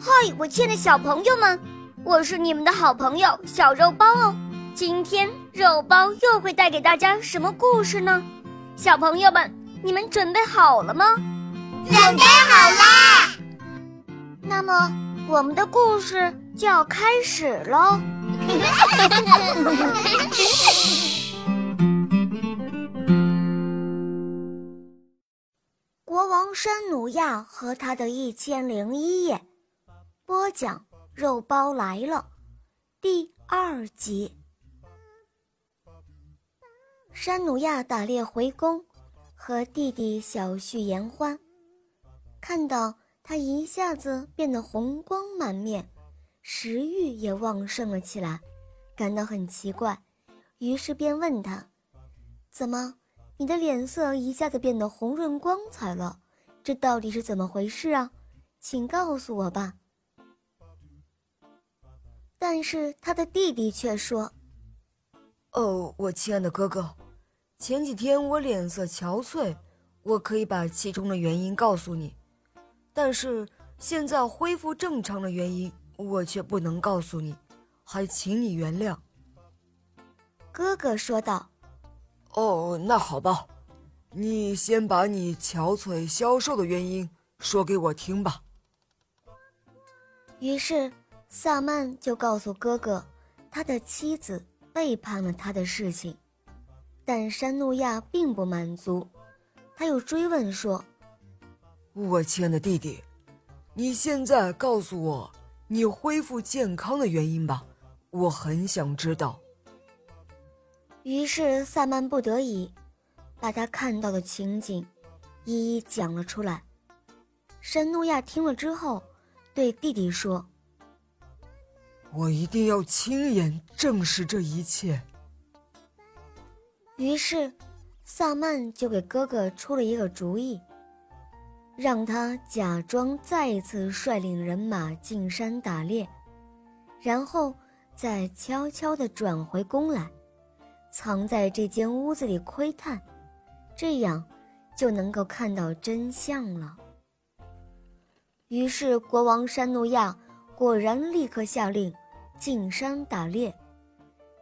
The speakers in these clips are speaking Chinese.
嗨，我亲爱的小朋友们，我是你们的好朋友小肉包哦。今天肉包又会带给大家什么故事呢？小朋友们，你们准备好了吗？准备好啦！那么我们的故事就要开始喽。国王山努亚和他的一千零一夜。播讲肉包来了，第二集。山努亚打猎回宫，和弟弟小婿言欢，看到他一下子变得红光满面，食欲也旺盛了起来，感到很奇怪，于是便问他：“怎么，你的脸色一下子变得红润光彩了？这到底是怎么回事啊？请告诉我吧。”但是他的弟弟却说：“哦，我亲爱的哥哥，前几天我脸色憔悴，我可以把其中的原因告诉你，但是现在恢复正常的原因，我却不能告诉你，还请你原谅。”哥哥说道：“哦，那好吧，你先把你憔悴消瘦的原因说给我听吧。”于是。萨曼就告诉哥哥，他的妻子背叛了他的事情，但山努亚并不满足，他又追问说：“我亲爱的弟弟，你现在告诉我你恢复健康的原因吧，我很想知道。”于是萨曼不得已，把他看到的情景一一讲了出来。山努亚听了之后，对弟弟说。我一定要亲眼证实这一切。于是，萨曼就给哥哥出了一个主意，让他假装再一次率领人马进山打猎，然后再悄悄地转回宫来，藏在这间屋子里窥探，这样就能够看到真相了。于是，国王山努亚。果然，立刻下令进山打猎。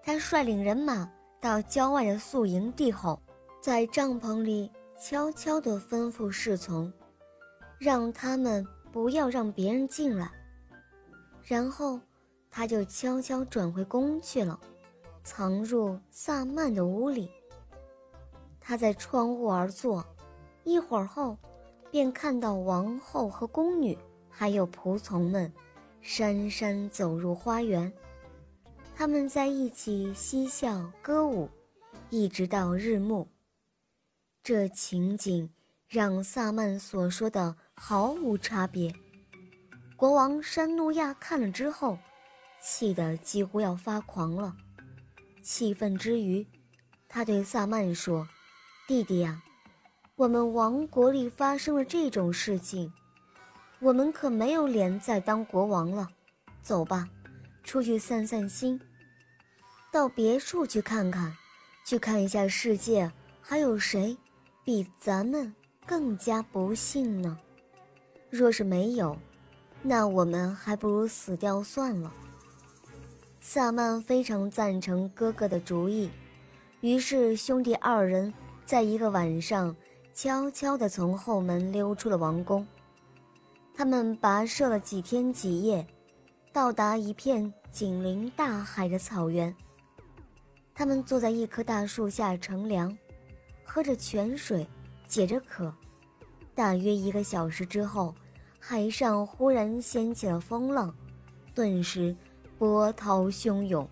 他率领人马到郊外的宿营地后，在帐篷里悄悄地吩咐侍从，让他们不要让别人进来。然后，他就悄悄转回宫去了，藏入萨曼的屋里。他在窗户而坐，一会儿后，便看到王后和宫女还有仆从们。姗姗走入花园，他们在一起嬉笑歌舞，一直到日暮。这情景让萨曼所说的毫无差别。国王山努亚看了之后，气得几乎要发狂了。气愤之余，他对萨曼说：“弟弟呀，我们王国里发生了这种事情。”我们可没有脸再当国王了，走吧，出去散散心，到别处去看看，去看一下世界还有谁比咱们更加不幸呢？若是没有，那我们还不如死掉算了。萨曼非常赞成哥哥的主意，于是兄弟二人在一个晚上悄悄地从后门溜出了王宫。他们跋涉了几天几夜，到达一片紧邻大海的草原。他们坐在一棵大树下乘凉，喝着泉水，解着渴。大约一个小时之后，海上忽然掀起了风浪，顿时波涛汹涌，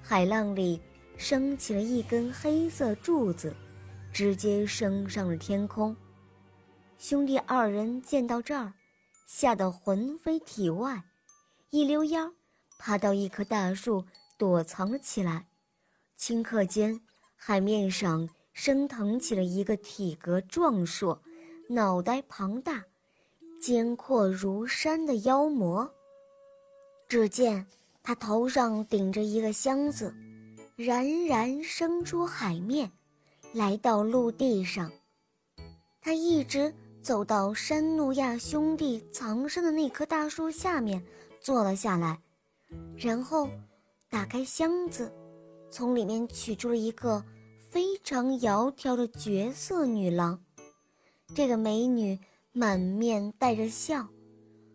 海浪里升起了一根黑色柱子，直接升上了天空。兄弟二人见到这儿。吓得魂飞体外，一溜烟儿爬到一棵大树躲藏了起来。顷刻间，海面上升腾起了一个体格壮硕、脑袋庞大、肩阔如山的妖魔。只见他头上顶着一个箱子，冉冉升出海面，来到陆地上。他一直。走到山怒亚兄弟藏身的那棵大树下面，坐了下来，然后打开箱子，从里面取出了一个非常窈窕的绝色女郎。这个美女满面带着笑，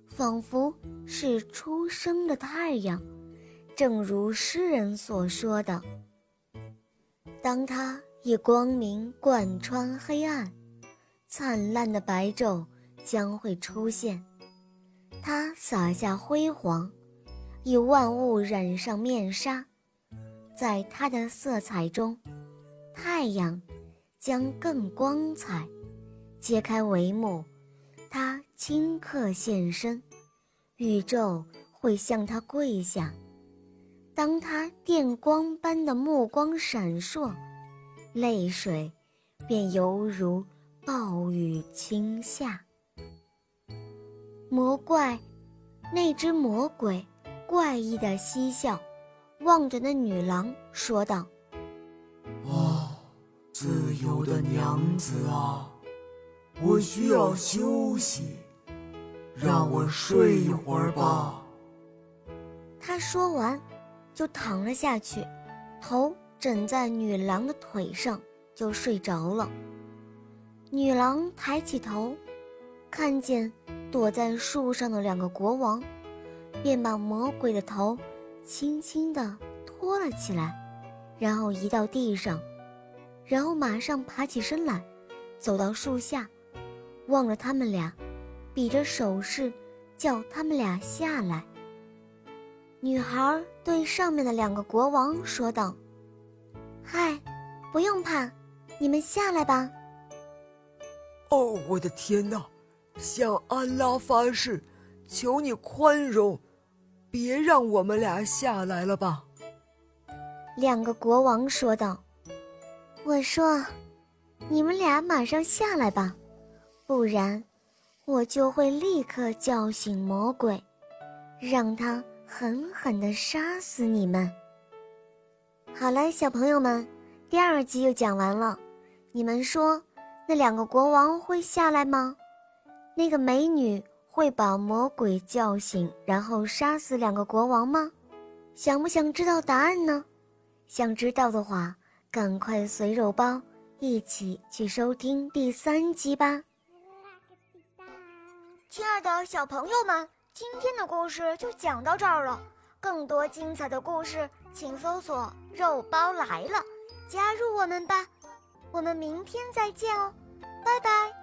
仿佛是初升的太阳，正如诗人所说的：“当她以光明贯穿黑暗。”灿烂的白昼将会出现，它洒下辉煌，以万物染上面纱，在它的色彩中，太阳将更光彩。揭开帷幕，它顷刻现身，宇宙会向它跪下。当它电光般的目光闪烁，泪水便犹如。暴雨倾下，魔怪，那只魔鬼怪异的嬉笑，望着那女郎说道：“啊，自由的娘子啊，我需要休息，让我睡一会儿吧。”他说完，就躺了下去，头枕在女郎的腿上，就睡着了。女郎抬起头，看见躲在树上的两个国王，便把魔鬼的头轻轻地托了起来，然后移到地上，然后马上爬起身来，走到树下，望着他们俩，比着手势，叫他们俩下来。女孩对上面的两个国王说道：“嗨，不用怕，你们下来吧。”哦，我的天哪！向安拉发誓，求你宽容，别让我们俩下来了吧。两个国王说道：“我说，你们俩马上下来吧，不然，我就会立刻叫醒魔鬼，让他狠狠地杀死你们。”好了，小朋友们，第二集又讲完了，你们说？那两个国王会下来吗？那个美女会把魔鬼叫醒，然后杀死两个国王吗？想不想知道答案呢？想知道的话，赶快随肉包一起去收听第三集吧。亲爱的小朋友们，今天的故事就讲到这儿了。更多精彩的故事，请搜索“肉包来了”，加入我们吧。我们明天再见哦，拜拜。